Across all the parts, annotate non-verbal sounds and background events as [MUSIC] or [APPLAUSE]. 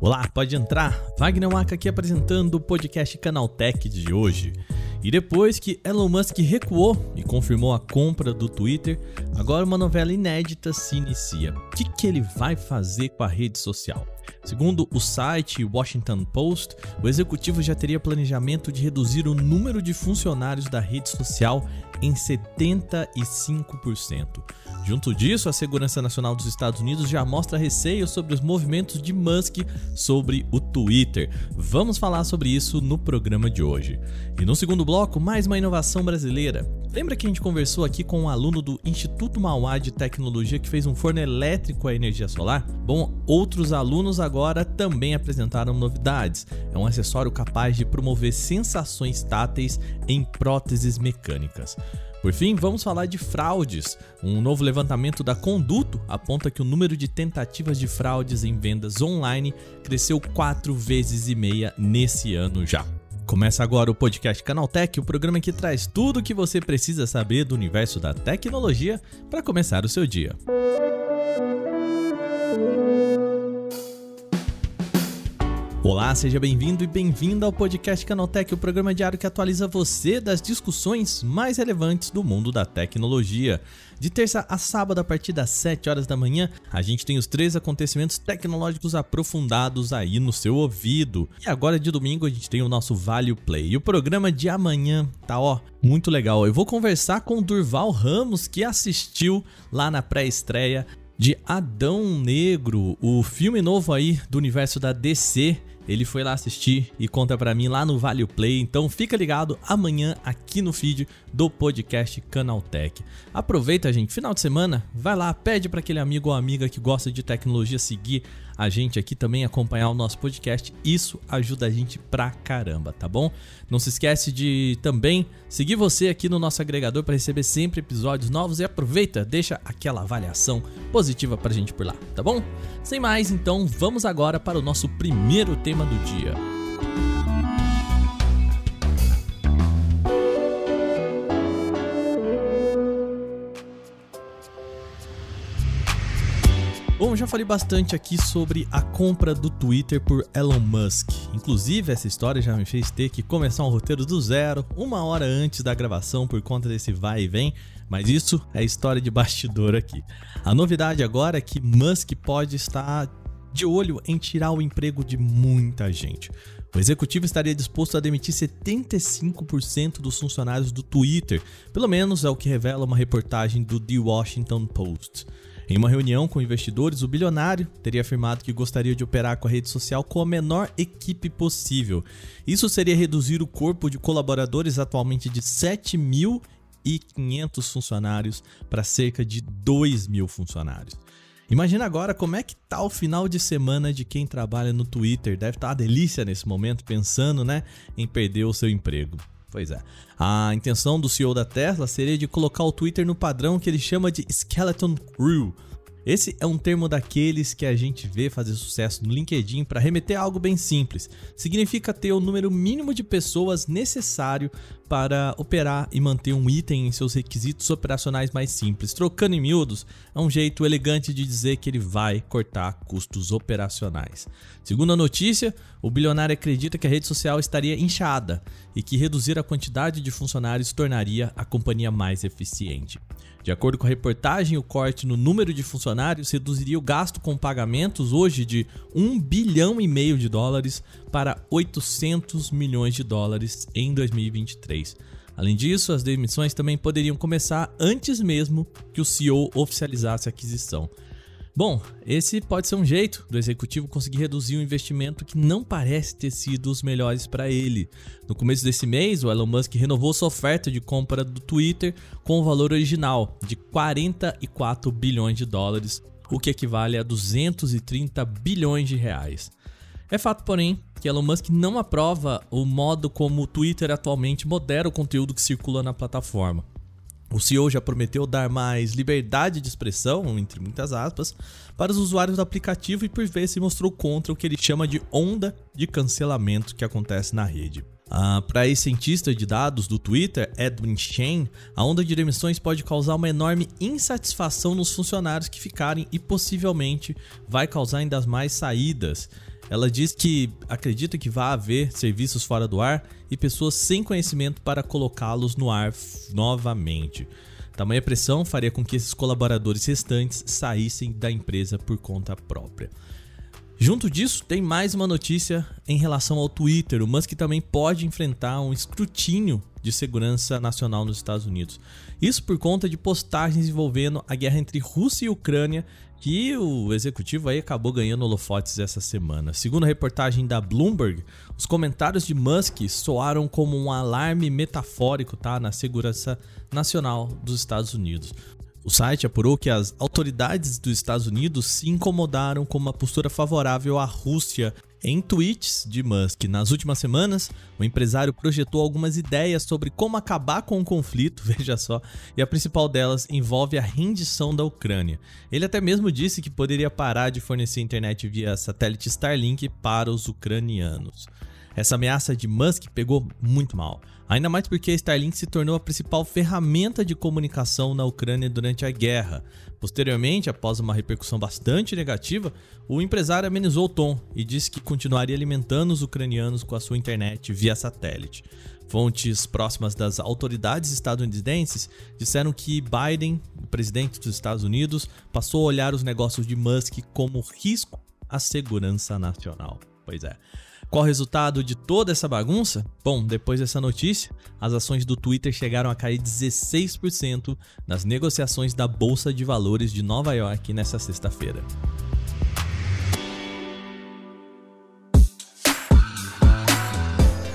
Olá, pode entrar. Wagner Waka aqui apresentando o podcast Canaltech de hoje. E depois que Elon Musk recuou e confirmou a compra do Twitter, agora uma novela inédita se inicia. O que, que ele vai fazer com a rede social? Segundo o site Washington Post, o executivo já teria planejamento de reduzir o número de funcionários da rede social em 75%. Junto disso, a Segurança Nacional dos Estados Unidos já mostra receio sobre os movimentos de Musk sobre o Twitter. Vamos falar sobre isso no programa de hoje. E no segundo bloco, mais uma inovação brasileira. Lembra que a gente conversou aqui com um aluno do Instituto Mauá de Tecnologia que fez um forno elétrico à energia solar? Bom, outros alunos agora também apresentaram novidades. É um acessório capaz de promover sensações táteis em próteses mecânicas. Por fim, vamos falar de fraudes. Um novo levantamento da Conduto aponta que o número de tentativas de fraudes em vendas online cresceu quatro vezes e meia nesse ano já. Começa agora o podcast Canaltech, o programa que traz tudo o que você precisa saber do universo da tecnologia para começar o seu dia. Olá, seja bem-vindo e bem-vinda ao podcast Canaltech, o programa diário que atualiza você das discussões mais relevantes do mundo da tecnologia. De terça a sábado, a partir das 7 horas da manhã, a gente tem os três acontecimentos tecnológicos aprofundados aí no seu ouvido. E agora de domingo a gente tem o nosso Value Play. E o programa de amanhã tá, ó, muito legal. Eu vou conversar com o Durval Ramos, que assistiu lá na pré-estreia de Adão Negro, o filme novo aí do universo da DC ele foi lá assistir e conta para mim lá no Vale Play. Então fica ligado amanhã aqui no feed do podcast Canaltech. Aproveita, gente, final de semana, vai lá, pede para aquele amigo ou amiga que gosta de tecnologia seguir a gente aqui também, acompanhar o nosso podcast. Isso ajuda a gente pra caramba, tá bom? Não se esquece de também seguir você aqui no nosso agregador para receber sempre episódios novos e aproveita, deixa aquela avaliação positiva pra gente por lá, tá bom? Sem mais, então, vamos agora para o nosso primeiro tema do dia. Bom, já falei bastante aqui sobre a compra do Twitter por Elon Musk. Inclusive, essa história já me fez ter que começar um roteiro do zero, uma hora antes da gravação, por conta desse vai e vem. Mas isso é história de bastidor aqui. A novidade agora é que Musk pode estar de olho em tirar o emprego de muita gente. O executivo estaria disposto a demitir 75% dos funcionários do Twitter, pelo menos é o que revela uma reportagem do The Washington Post. Em uma reunião com investidores, o bilionário teria afirmado que gostaria de operar com a rede social com a menor equipe possível. Isso seria reduzir o corpo de colaboradores atualmente de 7.500 funcionários para cerca de 2 mil funcionários. Imagina agora como é que tá o final de semana de quem trabalha no Twitter. Deve estar tá uma delícia nesse momento, pensando né, em perder o seu emprego. Pois é. A intenção do CEO da Tesla seria de colocar o Twitter no padrão que ele chama de Skeleton Crew. Esse é um termo daqueles que a gente vê fazer sucesso no LinkedIn para remeter a algo bem simples. Significa ter o número mínimo de pessoas necessário para operar e manter um item em seus requisitos operacionais mais simples. Trocando em miúdos, é um jeito elegante de dizer que ele vai cortar custos operacionais. Segundo a notícia, o bilionário acredita que a rede social estaria inchada e que reduzir a quantidade de funcionários tornaria a companhia mais eficiente. De acordo com a reportagem, o corte no número de funcionários reduziria o gasto com pagamentos hoje de 1 bilhão e meio de dólares para 800 milhões de dólares em 2023. Além disso, as demissões também poderiam começar antes mesmo que o CEO oficializasse a aquisição. Bom, esse pode ser um jeito do executivo conseguir reduzir um investimento que não parece ter sido os melhores para ele. No começo desse mês, o Elon Musk renovou sua oferta de compra do Twitter com o valor original de 44 bilhões de dólares, o que equivale a 230 bilhões de reais. É fato, porém, que Elon Musk não aprova o modo como o Twitter atualmente modera o conteúdo que circula na plataforma. O CEO já prometeu dar mais liberdade de expressão, entre muitas aspas, para os usuários do aplicativo e por vezes se mostrou contra o que ele chama de onda de cancelamento que acontece na rede. Uh, Para esse cientista de dados do Twitter, Edwin Chen, a onda de demissões pode causar uma enorme insatisfação nos funcionários que ficarem e possivelmente vai causar ainda mais saídas. Ela diz que acredita que vai haver serviços fora do ar e pessoas sem conhecimento para colocá-los no ar novamente. Tamanha pressão faria com que esses colaboradores restantes saíssem da empresa por conta própria. Junto disso, tem mais uma notícia em relação ao Twitter. O Musk também pode enfrentar um escrutínio de segurança nacional nos Estados Unidos. Isso por conta de postagens envolvendo a guerra entre Rússia e Ucrânia, que o executivo aí acabou ganhando holofotes essa semana. Segundo a reportagem da Bloomberg, os comentários de Musk soaram como um alarme metafórico tá, na segurança nacional dos Estados Unidos. O site apurou que as autoridades dos Estados Unidos se incomodaram com uma postura favorável à Rússia em tweets de Musk. Nas últimas semanas, o empresário projetou algumas ideias sobre como acabar com o conflito, [LAUGHS] veja só, e a principal delas envolve a rendição da Ucrânia. Ele até mesmo disse que poderia parar de fornecer internet via satélite Starlink para os ucranianos. Essa ameaça de Musk pegou muito mal. Ainda mais porque a Starlink se tornou a principal ferramenta de comunicação na Ucrânia durante a guerra. Posteriormente, após uma repercussão bastante negativa, o empresário amenizou o tom e disse que continuaria alimentando os ucranianos com a sua internet via satélite. Fontes próximas das autoridades estadunidenses disseram que Biden, o presidente dos Estados Unidos, passou a olhar os negócios de Musk como risco à segurança nacional. Pois é. Qual o resultado de toda essa bagunça? Bom, depois dessa notícia, as ações do Twitter chegaram a cair 16% nas negociações da Bolsa de Valores de Nova York nesta sexta-feira.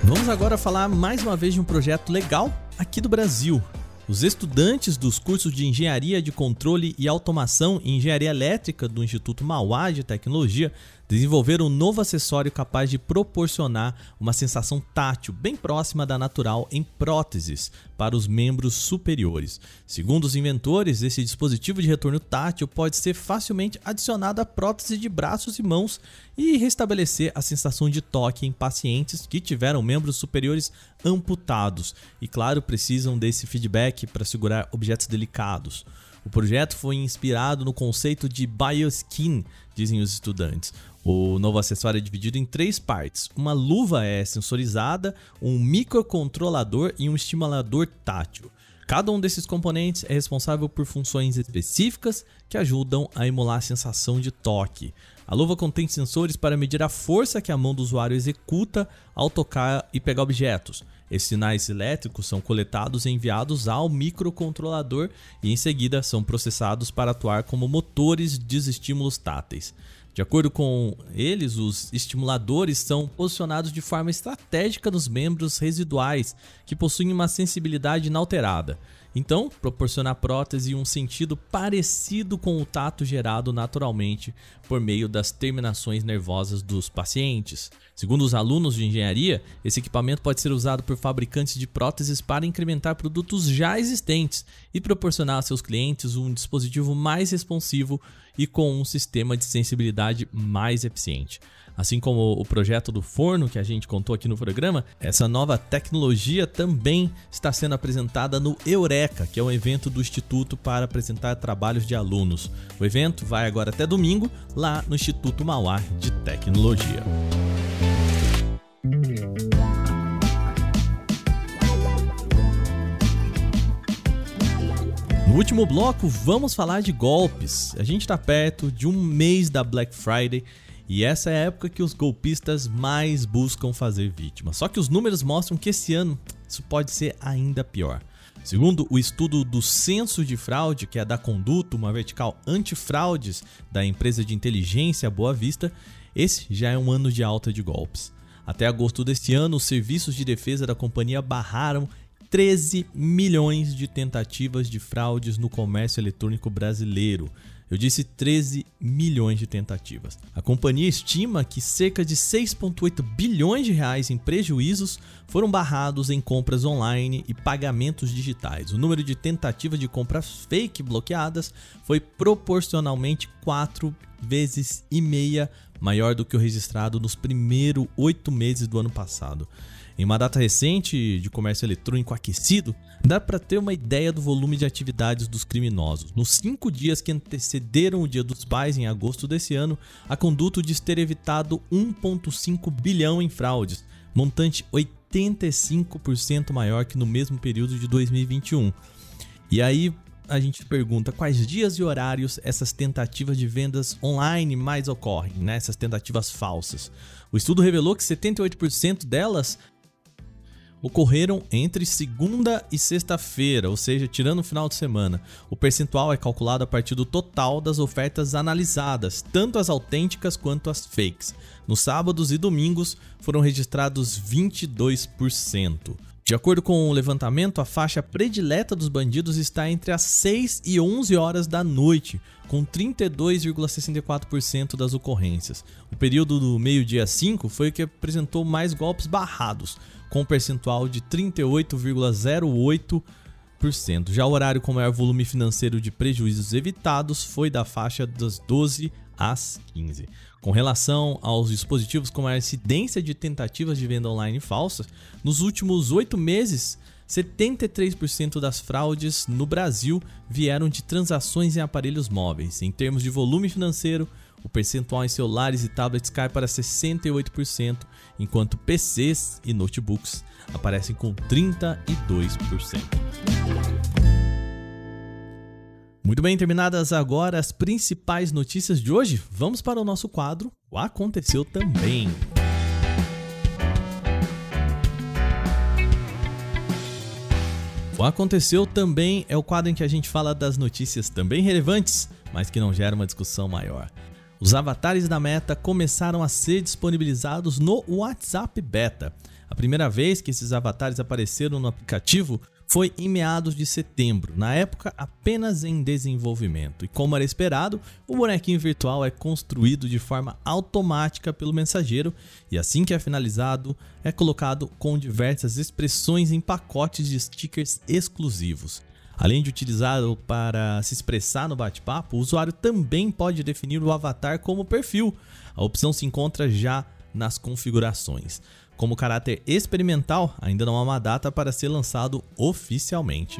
Vamos agora falar mais uma vez de um projeto legal aqui do Brasil. Os estudantes dos cursos de Engenharia de Controle e Automação e Engenharia Elétrica do Instituto Mauá de Tecnologia desenvolveram um novo acessório capaz de proporcionar uma sensação tátil bem próxima da natural em próteses para os membros superiores. Segundo os inventores, esse dispositivo de retorno tátil pode ser facilmente adicionado à prótese de braços e mãos e restabelecer a sensação de toque em pacientes que tiveram membros superiores amputados e, claro, precisam desse feedback para segurar objetos delicados. O projeto foi inspirado no conceito de bioskin, dizem os estudantes. O novo acessório é dividido em três partes: uma luva é sensorizada, um microcontrolador e um estimulador tátil. Cada um desses componentes é responsável por funções específicas que ajudam a emular a sensação de toque. A luva contém sensores para medir a força que a mão do usuário executa ao tocar e pegar objetos. Esses sinais elétricos são coletados e enviados ao microcontrolador e em seguida são processados para atuar como motores de estímulos táteis. De acordo com eles, os estimuladores são posicionados de forma estratégica nos membros residuais, que possuem uma sensibilidade inalterada. Então, proporcionar prótese um sentido parecido com o tato gerado naturalmente por meio das terminações nervosas dos pacientes. Segundo os alunos de engenharia, esse equipamento pode ser usado por fabricantes de próteses para incrementar produtos já existentes e proporcionar a seus clientes um dispositivo mais responsivo e com um sistema de sensibilidade mais eficiente. Assim como o projeto do forno que a gente contou aqui no programa, essa nova tecnologia também está sendo apresentada no Eureka, que é um evento do Instituto para apresentar trabalhos de alunos. O evento vai agora até domingo, lá no Instituto Mauá de Tecnologia. No último bloco, vamos falar de golpes. A gente está perto de um mês da Black Friday e essa é a época que os golpistas mais buscam fazer vítimas. Só que os números mostram que esse ano isso pode ser ainda pior. Segundo o estudo do Censo de Fraude, que é da Conduto, uma vertical antifraudes da empresa de inteligência Boa Vista, esse já é um ano de alta de golpes. Até agosto deste ano, os serviços de defesa da companhia barraram 13 milhões de tentativas de fraudes no comércio eletrônico brasileiro, eu disse 13 milhões de tentativas. A companhia estima que cerca de 6,8 bilhões de reais em prejuízos foram barrados em compras online e pagamentos digitais. O número de tentativas de compras fake bloqueadas foi proporcionalmente 4 vezes e meia maior do que o registrado nos primeiros oito meses do ano passado. Em uma data recente de comércio eletrônico aquecido, dá para ter uma ideia do volume de atividades dos criminosos. Nos cinco dias que antecederam o Dia dos Pais, em agosto desse ano, a Conduto diz ter evitado 1,5 bilhão em fraudes, montante 85% maior que no mesmo período de 2021. E aí a gente pergunta quais dias e horários essas tentativas de vendas online mais ocorrem, né? essas tentativas falsas. O estudo revelou que 78% delas ocorreram entre segunda e sexta-feira, ou seja, tirando o final de semana. O percentual é calculado a partir do total das ofertas analisadas, tanto as autênticas quanto as fakes. Nos sábados e domingos foram registrados 22%. De acordo com o levantamento, a faixa predileta dos bandidos está entre as 6 e 11 horas da noite, com 32,64% das ocorrências. O período do meio-dia 5 foi o que apresentou mais golpes barrados, com um percentual de 38,08%. Já o horário com maior volume financeiro de prejuízos evitados foi da faixa das 12 às 15. Com relação aos dispositivos com maior incidência de tentativas de venda online falsas, nos últimos oito meses, 73% das fraudes no Brasil vieram de transações em aparelhos móveis. Em termos de volume financeiro, o percentual em celulares e tablets cai para 68%, enquanto PCs e notebooks aparecem com 32%. Muito bem, terminadas agora as principais notícias de hoje, vamos para o nosso quadro O Aconteceu Também. O Aconteceu Também é o quadro em que a gente fala das notícias também relevantes, mas que não geram uma discussão maior. Os avatares da Meta começaram a ser disponibilizados no WhatsApp Beta. A primeira vez que esses avatares apareceram no aplicativo foi em meados de setembro, na época apenas em desenvolvimento. E como era esperado, o bonequinho virtual é construído de forma automática pelo mensageiro e assim que é finalizado, é colocado com diversas expressões em pacotes de stickers exclusivos. Além de utilizá-lo para se expressar no bate-papo, o usuário também pode definir o avatar como perfil. A opção se encontra já nas configurações. Como caráter experimental, ainda não há uma data para ser lançado oficialmente.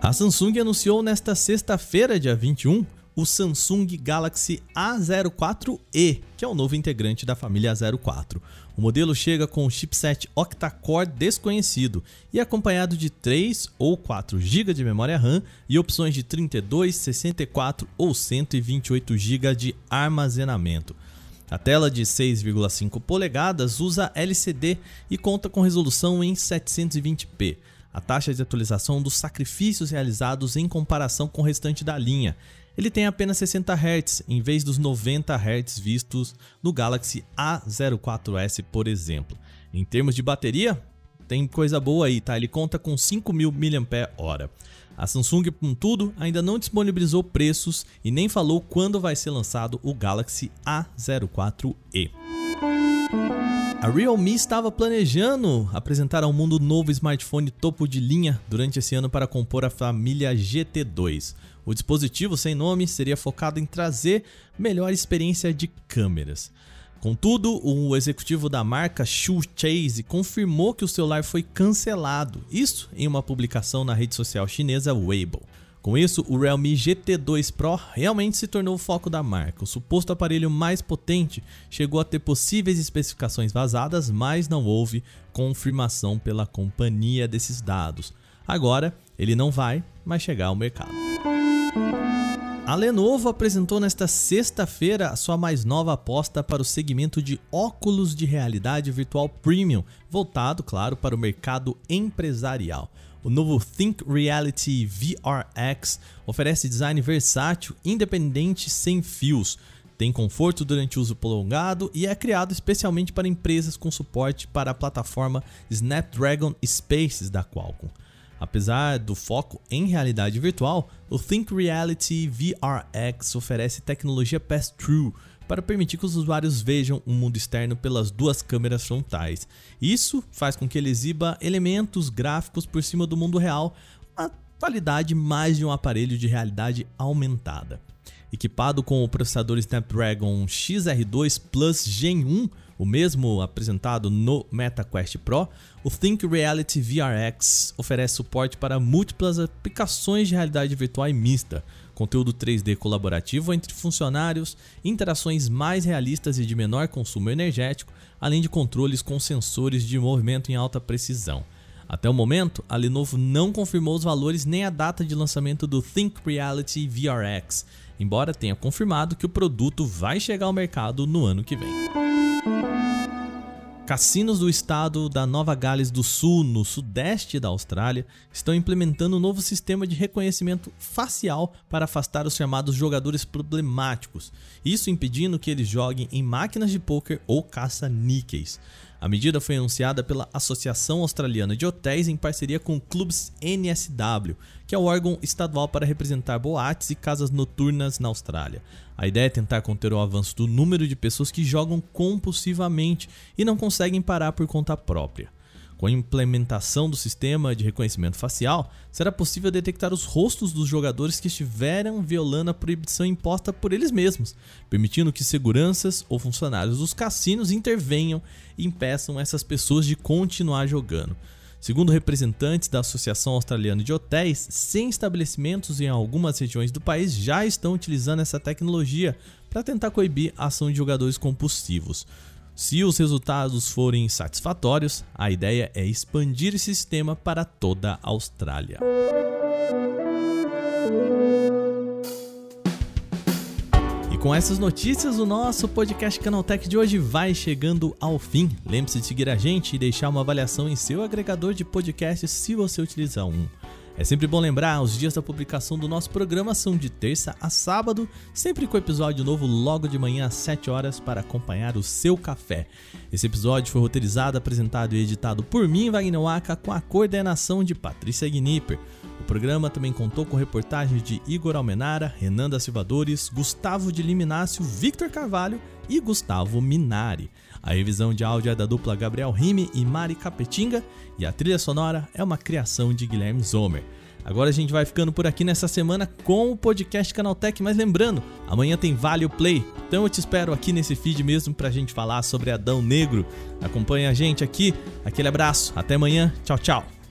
A Samsung anunciou nesta sexta-feira, dia 21, o Samsung Galaxy A04e, que é o novo integrante da família A04. O modelo chega com o chipset octa-core desconhecido e acompanhado de 3 ou 4 GB de memória RAM e opções de 32, 64 ou 128 GB de armazenamento. A tela de 6,5 polegadas usa LCD e conta com resolução em 720p. A taxa de atualização dos sacrifícios realizados em comparação com o restante da linha. Ele tem apenas 60 Hz em vez dos 90 Hz vistos no Galaxy A04s, por exemplo. Em termos de bateria, tem coisa boa aí, tá? Ele conta com 5000 mAh. A Samsung, contudo, ainda não disponibilizou preços e nem falou quando vai ser lançado o Galaxy A04e. A Realme estava planejando apresentar ao mundo um novo smartphone topo de linha durante esse ano para compor a família GT2. O dispositivo sem nome seria focado em trazer melhor experiência de câmeras. Contudo, o executivo da marca, Shu Chase, confirmou que o celular foi cancelado, isso em uma publicação na rede social chinesa Weibo. Com isso, o Realme GT2 Pro realmente se tornou o foco da marca. O suposto aparelho mais potente chegou a ter possíveis especificações vazadas, mas não houve confirmação pela companhia desses dados. Agora, ele não vai mais chegar ao mercado. A Lenovo apresentou nesta sexta-feira a sua mais nova aposta para o segmento de óculos de realidade virtual premium, voltado, claro, para o mercado empresarial. O novo Think Reality VRX oferece design versátil, independente, sem fios. Tem conforto durante uso prolongado e é criado especialmente para empresas com suporte para a plataforma Snapdragon Spaces da Qualcomm. Apesar do foco em realidade virtual, o Think Reality VRX oferece tecnologia pass-through para permitir que os usuários vejam o mundo externo pelas duas câmeras frontais. Isso faz com que ele exiba elementos gráficos por cima do mundo real, uma qualidade mais de um aparelho de realidade aumentada. Equipado com o processador Snapdragon XR2 Plus Gen 1, o mesmo apresentado no MetaQuest Pro, o Think Reality VRX oferece suporte para múltiplas aplicações de realidade virtual e mista, conteúdo 3D colaborativo entre funcionários, interações mais realistas e de menor consumo energético, além de controles com sensores de movimento em alta precisão. Até o momento, a Lenovo não confirmou os valores nem a data de lançamento do Think Reality VRX, embora tenha confirmado que o produto vai chegar ao mercado no ano que vem. Cassinos do estado da Nova Gales do Sul, no sudeste da Austrália, estão implementando um novo sistema de reconhecimento facial para afastar os chamados jogadores problemáticos, isso impedindo que eles joguem em máquinas de poker ou caça-níqueis. A medida foi anunciada pela Associação Australiana de Hotéis em parceria com o Clubs NSW, que é o órgão estadual para representar boates e casas noturnas na Austrália. A ideia é tentar conter o avanço do número de pessoas que jogam compulsivamente e não conseguem parar por conta própria. Com a implementação do sistema de reconhecimento facial, será possível detectar os rostos dos jogadores que estiveram violando a proibição imposta por eles mesmos, permitindo que seguranças ou funcionários dos cassinos intervenham e impeçam essas pessoas de continuar jogando. Segundo representantes da Associação Australiana de Hotéis, 100 estabelecimentos em algumas regiões do país já estão utilizando essa tecnologia para tentar coibir a ação de jogadores compulsivos. Se os resultados forem satisfatórios, a ideia é expandir esse sistema para toda a Austrália. E com essas notícias, o nosso podcast Canaltech de hoje vai chegando ao fim. Lembre-se de seguir a gente e deixar uma avaliação em seu agregador de podcasts se você utilizar um. É sempre bom lembrar, os dias da publicação do nosso programa são de terça a sábado, sempre com episódio novo logo de manhã às 7 horas para acompanhar o seu café. Esse episódio foi roteirizado, apresentado e editado por mim, Wagner Waka, com a coordenação de Patrícia Gnipper. O programa também contou com reportagens de Igor Almenara, Renan da Silvadores, Gustavo de Liminácio, Victor Carvalho e Gustavo Minari. A revisão de áudio é da dupla Gabriel Rime e Mari Capetinga e a trilha sonora é uma criação de Guilherme Zomer. Agora a gente vai ficando por aqui nessa semana com o podcast Canaltech, mas lembrando, amanhã tem Vale Play, então eu te espero aqui nesse feed mesmo pra gente falar sobre Adão Negro. Acompanhe a gente aqui, aquele abraço, até amanhã, tchau, tchau.